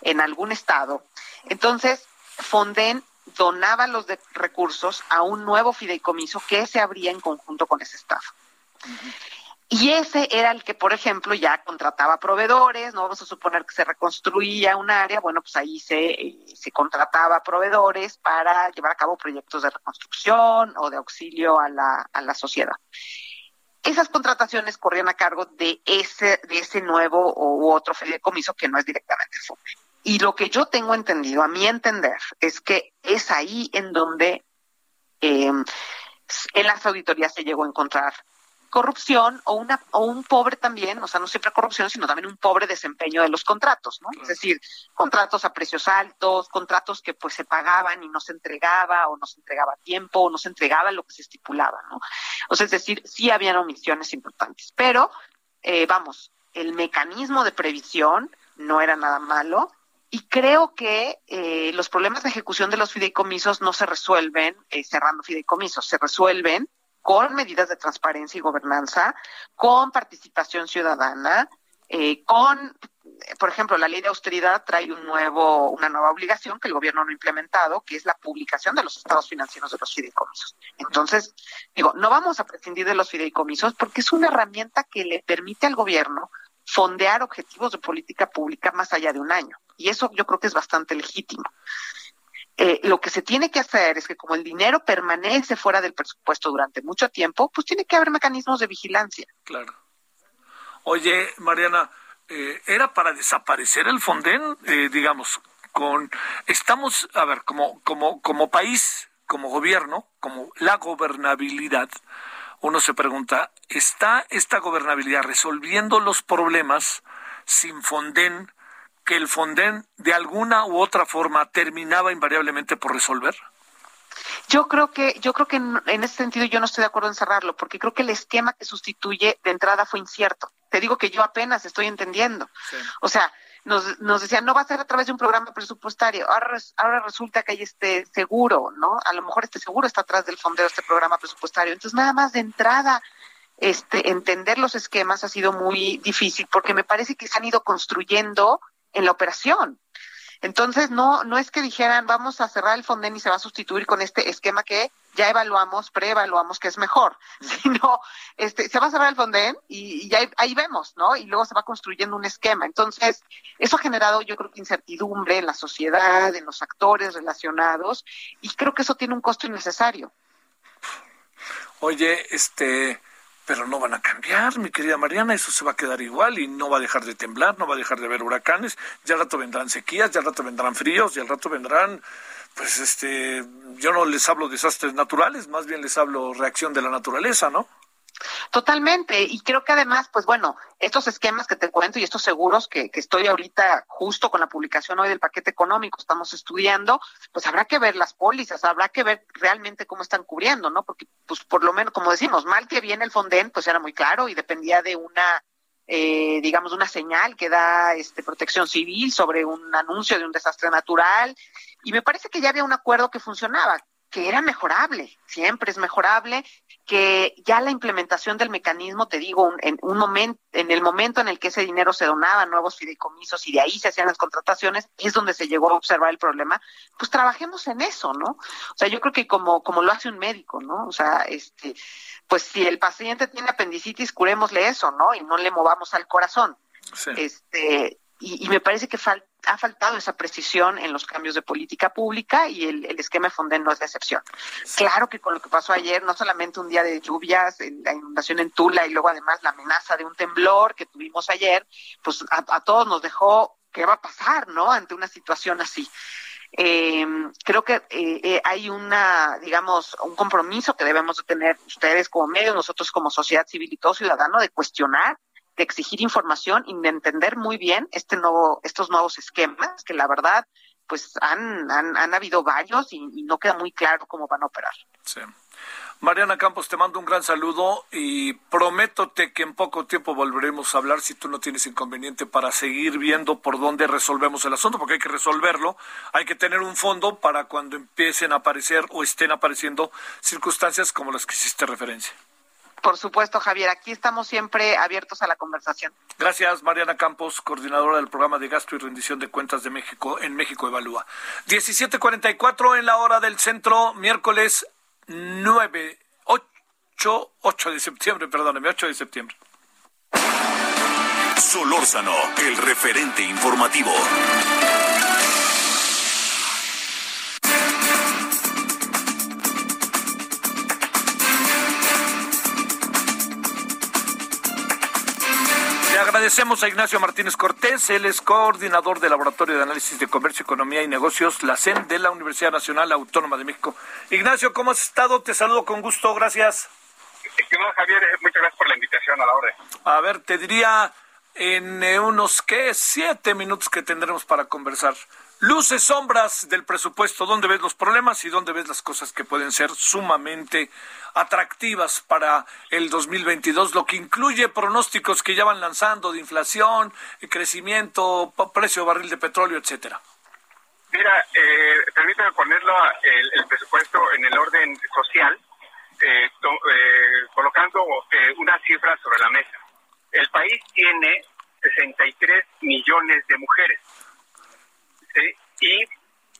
en algún estado, entonces Fonden donaba los recursos a un nuevo fideicomiso que se abría en conjunto con ese estado. Y ese era el que, por ejemplo, ya contrataba proveedores, no vamos a suponer que se reconstruía un área, bueno, pues ahí se, eh, se contrataba proveedores para llevar a cabo proyectos de reconstrucción o de auxilio a la, a la sociedad. Esas contrataciones corrían a cargo de ese, de ese nuevo u otro fideicomiso que no es directamente el Y lo que yo tengo entendido, a mi entender, es que es ahí en donde eh, en las auditorías se llegó a encontrar corrupción o una o un pobre también, o sea, no siempre corrupción, sino también un pobre desempeño de los contratos, ¿no? Es decir, contratos a precios altos, contratos que pues se pagaban y no se entregaba o no se entregaba a tiempo o no se entregaba lo que se estipulaba, ¿no? O sea, es decir, sí habían omisiones importantes, pero eh, vamos, el mecanismo de previsión no era nada malo y creo que eh, los problemas de ejecución de los fideicomisos no se resuelven eh, cerrando fideicomisos, se resuelven con medidas de transparencia y gobernanza, con participación ciudadana, eh, con, por ejemplo, la ley de austeridad trae un nuevo, una nueva obligación que el gobierno no ha implementado, que es la publicación de los estados financieros de los fideicomisos. Entonces, digo, no vamos a prescindir de los fideicomisos porque es una herramienta que le permite al gobierno fondear objetivos de política pública más allá de un año. Y eso yo creo que es bastante legítimo. Eh, lo que se tiene que hacer es que como el dinero permanece fuera del presupuesto durante mucho tiempo, pues tiene que haber mecanismos de vigilancia. Claro. Oye, Mariana, eh, ¿era para desaparecer el Fonden? Eh, digamos, con estamos, a ver, como, como, como país, como gobierno, como la gobernabilidad, uno se pregunta, ¿está esta gobernabilidad resolviendo los problemas sin Fonden que el Fonden de alguna u otra forma terminaba invariablemente por resolver? Yo creo que, yo creo que en, ese sentido yo no estoy de acuerdo en cerrarlo, porque creo que el esquema que sustituye de entrada fue incierto. Te digo que yo apenas estoy entendiendo. O sea, nos, nos decían, no va a ser a través de un programa presupuestario. Ahora, ahora resulta que hay este seguro, ¿no? A lo mejor este seguro está atrás del fondeo de este programa presupuestario. Entonces, nada más de entrada, este, entender los esquemas ha sido muy difícil, porque me parece que se han ido construyendo en la operación. Entonces, no, no es que dijeran, vamos a cerrar el Fonden y se va a sustituir con este esquema que ya evaluamos, preevaluamos que es mejor, sino este, se va a cerrar el Fonden y, ya ahí vemos, ¿no? Y luego se va construyendo un esquema. Entonces, eso ha generado, yo creo que incertidumbre en la sociedad, en los actores relacionados, y creo que eso tiene un costo innecesario. Oye, este, pero no van a cambiar, mi querida Mariana, eso se va a quedar igual y no va a dejar de temblar, no va a dejar de haber huracanes, ya al rato vendrán sequías, ya al rato vendrán fríos, ya al rato vendrán, pues este, yo no les hablo desastres naturales, más bien les hablo reacción de la naturaleza, ¿no? Totalmente, y creo que además, pues bueno, estos esquemas que te cuento y estos seguros que, que, estoy ahorita justo con la publicación hoy del paquete económico, estamos estudiando, pues habrá que ver las pólizas, habrá que ver realmente cómo están cubriendo, ¿no? Porque, pues por lo menos, como decimos, mal que viene el Fonden, pues era muy claro y dependía de una, eh, digamos, una señal que da este protección civil sobre un anuncio de un desastre natural, y me parece que ya había un acuerdo que funcionaba que era mejorable, siempre es mejorable, que ya la implementación del mecanismo, te digo, en un momento, en el momento en el que ese dinero se donaba nuevos fideicomisos y de ahí se hacían las contrataciones, es donde se llegó a observar el problema, pues trabajemos en eso, ¿no? O sea, yo creo que como, como lo hace un médico, ¿no? O sea, este, pues si el paciente tiene apendicitis, curémosle eso, ¿no? Y no le movamos al corazón. Este, y, me parece que ha faltado esa precisión en los cambios de política pública y el, esquema de Fonden no es la excepción. Claro que con lo que pasó ayer, no solamente un día de lluvias, la inundación en Tula y luego además la amenaza de un temblor que tuvimos ayer, pues a, todos nos dejó qué va a pasar, ¿no? Ante una situación así. Eh, creo que eh, eh, hay una, digamos, un compromiso que debemos de tener ustedes como medios, nosotros como sociedad civil y todo ciudadano, de cuestionar, de exigir información y de entender muy bien este nuevo, estos nuevos esquemas que la verdad, pues han, han, han habido varios y, no queda muy claro cómo van a operar. Sí. Mariana Campos, te mando un gran saludo y prométote que en poco tiempo volveremos a hablar si tú no tienes inconveniente para seguir viendo por dónde resolvemos el asunto, porque hay que resolverlo, hay que tener un fondo para cuando empiecen a aparecer o estén apareciendo circunstancias como las que hiciste referencia. Por supuesto, Javier, aquí estamos siempre abiertos a la conversación. Gracias, Mariana Campos, coordinadora del programa de gasto y rendición de cuentas de México en México Evalúa. 17:44 en la hora del centro, miércoles 9, 8, 8 de septiembre, perdóneme, 8 de septiembre. Solórzano, el referente informativo. Agradecemos a Ignacio Martínez Cortés, él es coordinador del Laboratorio de Análisis de Comercio, Economía y Negocios, la CEN de la Universidad Nacional Autónoma de México. Ignacio, ¿cómo has estado? Te saludo con gusto, gracias. Estimado Javier, eh, muchas gracias por la invitación a la hora. A ver, te diría en eh, unos, ¿qué? Siete minutos que tendremos para conversar. Luces, sombras del presupuesto, ¿dónde ves los problemas y dónde ves las cosas que pueden ser sumamente atractivas para el 2022, lo que incluye pronósticos que ya van lanzando de inflación, crecimiento, precio de barril de petróleo, etcétera? Mira, eh, permítame ponerlo el, el, presupuesto en el orden social, eh, eh, colocando eh, una cifra sobre la mesa. El país tiene 63 millones de mujeres. Y,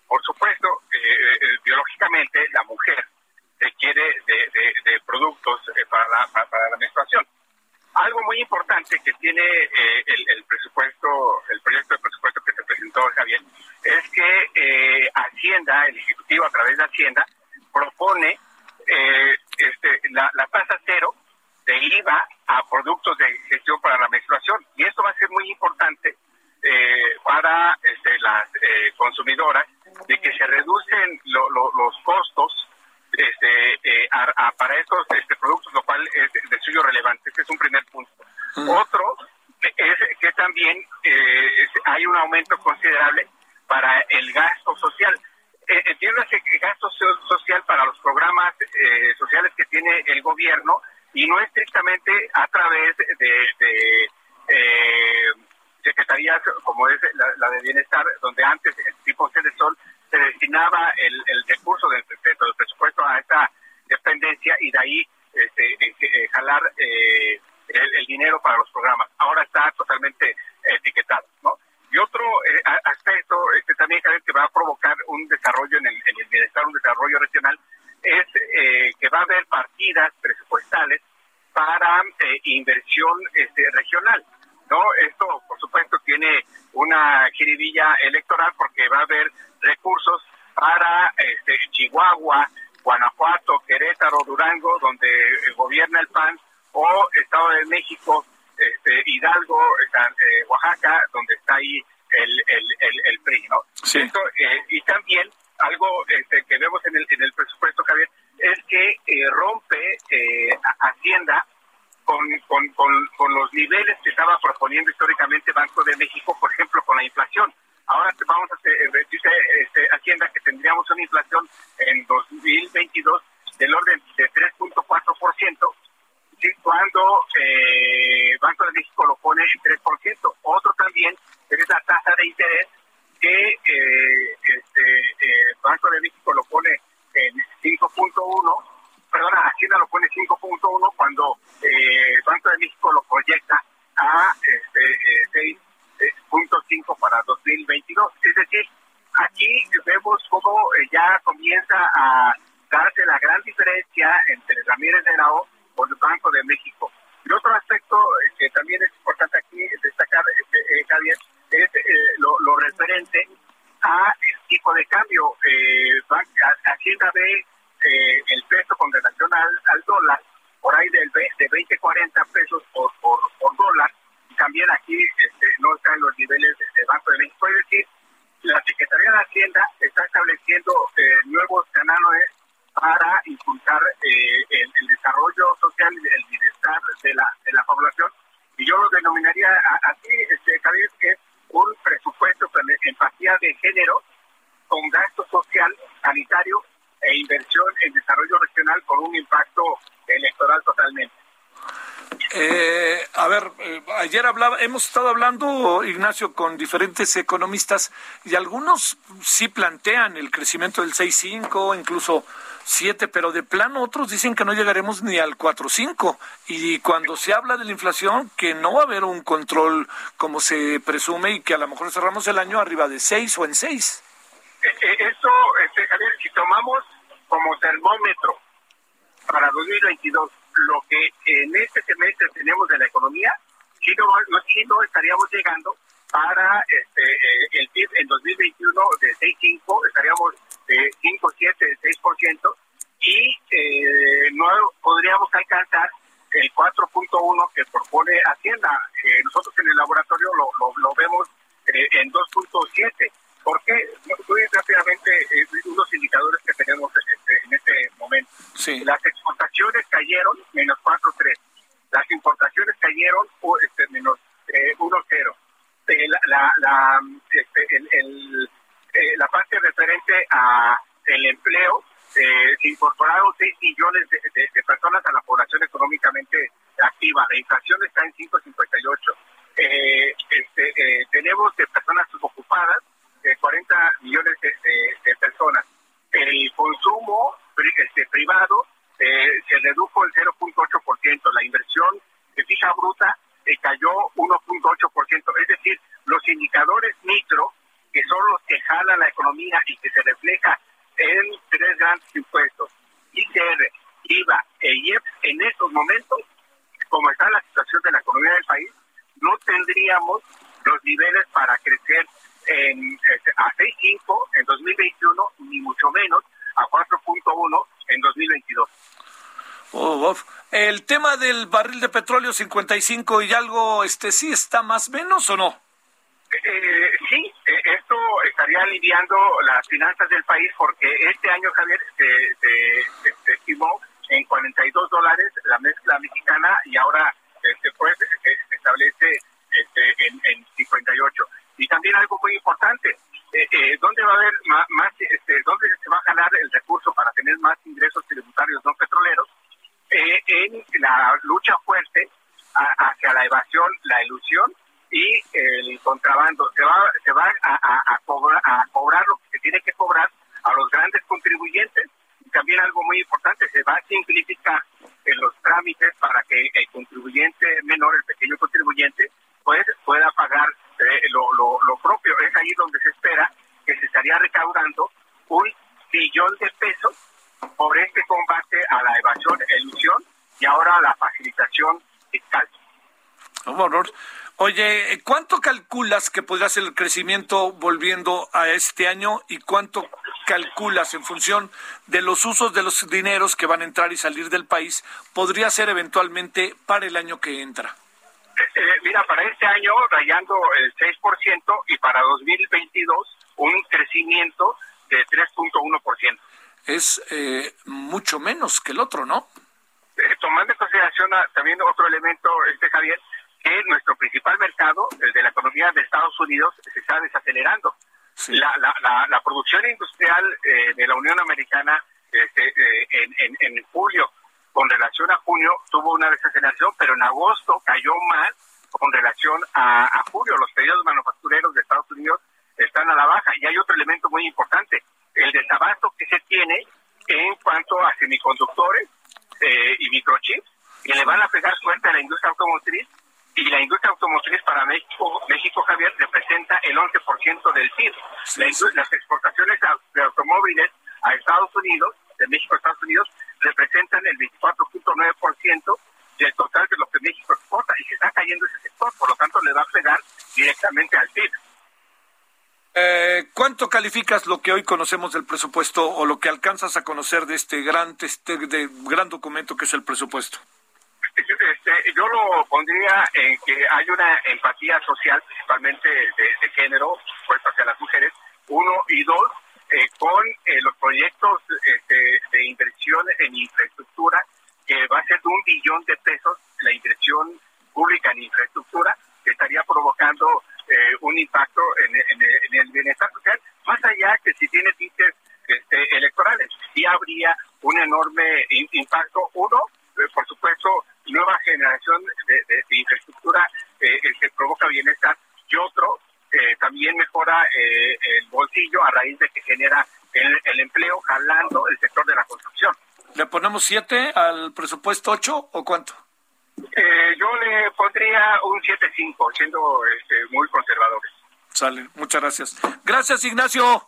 por supuesto, eh, biológicamente, la mujer requiere de, de, productos para la, para, la menstruación. Algo muy importante que tiene el, el, presupuesto, el proyecto de presupuesto que se presentó, Javier, es que eh, Hacienda, el Ejecutivo a través de Hacienda, propone eh, este, la, la, tasa cero de IVA a productos de gestión para la menstruación. Y esto va a ser muy importante eh, para este, las eh, consumidoras, de que se reducen lo, lo, los costos este, a, a, para estos este, productos, lo cual es de suyo relevante. Este es un primer punto. Mm. Otro es que también es, hay un aumento considerable para el gasto social. Eh, entiéndase que gasto social para los programas eh, sociales que tiene el gobierno y no estrictamente a través de, de eh, secretarías como es la, de bienestar, donde antes el tipo C de Sol se destinaba el, el recurso del, del presupuesto a esta dependencia y de ahí este, eh, jalar el, el dinero para los programas. Ahora está totalmente etiquetado, ¿no? Y otro eh, aspecto este, también que va a provocar un desarrollo en el, en el bienestar, un desarrollo regional, es eh, que va a haber partidas presupuestales para eh, inversión este, regional. No Esto, por supuesto, tiene una jiribilla electoral porque va a haber recursos para este, Chihuahua, Guanajuato, Querétaro, Durango, donde gobierna el PAN, o Estado de México, este, Hidalgo, eh, Oaxaca, donde está ahí el, el, el, el PRI, ¿no? Sí. Esto, eh, y también algo este, que vemos en el, en el presupuesto, Javier, es que eh, rompe Hacienda con, con, con, con, los niveles que estaba proponiendo históricamente Banco de México, por ejemplo, con la inflación. Ahora vamos a hacer, dice este, Hacienda que tendríamos una inflación en 2022 del orden de 3.4%, ¿sí? cuando eh, Banco de México lo pone en 3%. Otro también es la tasa de interés que eh, este, eh, Banco de México lo pone en 5.1, perdona, Hacienda lo pone 5.1 cuando eh, Banco de México lo proyecta a este, 6.5 para 2022. Es decir, aquí vemos cómo ya comienza a darse la gran diferencia entre Ramírez de la O por el Banco de México. Y otro aspecto eh, que también es importante aquí destacar, este, eh, Javier, es eh, lo, lo, referente a el tipo de cambio. Eh, Hacienda ve el peso con relación al, al, dólar por ahí del, de 20, 40 pesos por, por, por dólar. Y también aquí este, no están los niveles de, de Banco de México. Es decir, la Secretaría de Hacienda está género con gasto social, sanitario e inversión en desarrollo regional con un impacto electoral totalmente. Eh, a ver, eh, ayer hablaba, hemos estado hablando, Ignacio, con diferentes economistas y algunos sí plantean el crecimiento del 6.5, incluso 7, pero de plano otros dicen que no llegaremos ni al 4.5. Y cuando se habla de la inflación, que no va a haber un control como se presume y que a lo mejor cerramos el año arriba de 6 o en 6. Eh, eh, eso, este, Javier, si tomamos como termómetro para 2022 lo que en este semestre tenemos de la economía, si no, no, estaríamos llegando para este, eh, el PIB en 2021 de 6.5, estaríamos de 5.7, 6%, y eh, no podríamos alcanzar el 4.1 que propone Hacienda. Eh, nosotros en el laboratorio lo, lo, vemos eh, en 2.7. ¿Por qué? Muy rápidamente unos indicadores que tenemos este, en este momento. Las exportaciones cayeron menos 4.3. Las importaciones cayeron este, menos 1.0. la, la, este, el, la parte referente a el empleo eh, se incorporaron 6 millones de, personas a la población económicamente activa. La inflación está en 5,58. Eh, este, eh, tenemos de personas subocupadas 40 millones de, personas. El consumo este, privado se redujo el 0.8%. La inversión de fija bruta cayó 1.8%. Es decir, los indicadores micro, que son los que jalan la economía y que se refleja en tres grandes impuestos, ICR, IVA e IEP, en estos momentos, como está la situación de la economía del país, no tendríamos los niveles para crecer en, este, a 6.5 en 2021, ni mucho menos a 4.1 en 2022. El tema del barril de petróleo 55 y algo, este sí está más menos o no? Eh, sí, eh, esto estaría aliviando las finanzas del país porque este año, Javier, se, estimó en 42 dólares la mezcla mexicana y ahora este, pues, se, establece este, en, 58. Y también algo muy importante, eh, eh, ¿dónde va a haber más, este, dónde se va a ganar el recurso para tener más ingresos tributarios no petroleros? Eh, en la lucha fuerte hacia la evasión, la ilusión y el contrabando. Se va, se va a, cobrar, a cobrar lo que se tiene que cobrar a los grandes contribuyentes. Y también algo muy importante, se va a simplificar en los trámites para que el contribuyente menor, el pequeño contribuyente, pues pueda pagar eh, lo, lo, lo propio. Es ahí donde se espera que se estaría recaudando un billón de pesos por este combate a la evasión, ilusión y ahora a la facilitación fiscal. Un horror. Oye, ¿cuánto calculas que podría ser el crecimiento volviendo a este año y cuánto calculas en función de los usos de los dineros que van a entrar y salir del país podría ser eventualmente para el año que entra? Eh, mira, para este año rayando el 6% y para 2022 un crecimiento de 3.1%. Es eh, mucho menos que el otro, ¿no? Eh, tomando en consideración también otro elemento, este Javier, que nuestro principal mercado, el de la economía de Estados Unidos, se está desacelerando. La, la, la, producción industrial eh, de la Unión Americana este, eh, en, en, julio tuvo una desaceleración, pero en agosto cayó más con relación a, a julio. Los pedidos manufactureros de Estados Unidos están a la baja. Y hay otro elemento muy importante, el desabasto que se tiene en cuanto a semiconductores eh, y microchips, que le van a pegar suerte a la industria automotriz y la industria automotriz para México, México Javier, representa el 11% del PIB. las exportaciones de automóviles a Estados Unidos, de México a Estados Unidos, representan el 24.9% del total de lo que México exporta y se está cayendo ese sector, por lo tanto le va a pegar directamente al PIB. Eh, ¿Cuánto calificas lo que hoy conocemos del presupuesto o lo que alcanzas a conocer de este gran, este, de gran documento que es el presupuesto? Este, yo lo pondría en que hay una empatía social, principalmente de, género, pues hacia las mujeres, uno, y dos, eh, con eh, los proyectos este, de inversión en infraestructura, que va a ser de un billón de pesos la inversión pública en infraestructura, que estaría provocando un impacto en, el bienestar social, más allá que si tiene tintes este, electorales. Sí habría un enorme impacto. Uno, por supuesto, nueva generación de, infraestructura que provoca bienestar y otro, también mejora el bolsillo a raíz de que genera el, empleo jalando el sector de la construcción. ¿Le ponemos siete al presupuesto ocho o cuánto? Eh, yo le pondría un 7.5, siendo este, muy conservadores. Sale, muchas gracias. Gracias, Ignacio.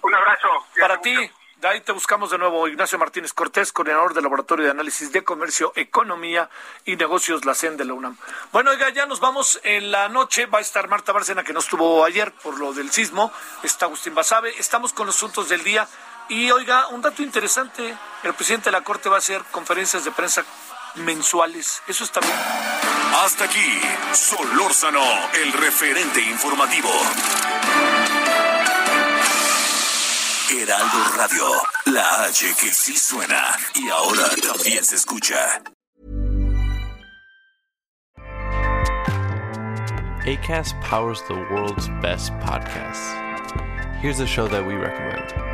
Un abrazo. Para ti. De ahí te buscamos de nuevo, Ignacio Martínez Cortés, coordinador del Laboratorio de Análisis de Comercio, Economía y Negocios, la CEN de la UNAM. Bueno, oiga, ya nos vamos en la noche. Va a estar Marta Bárcena, que no estuvo ayer por lo del sismo. Está Agustín Basabe. Estamos con los asuntos del día. Y oiga, un dato interesante: el presidente de la Corte va a hacer conferencias de prensa mensuales. Eso está bien. Hasta aquí, Solórzano, el referente informativo. Heraldo Radio, la H que sí suena y ahora también se escucha. ACAST powers the world's best podcasts. Here's a show that we recommend.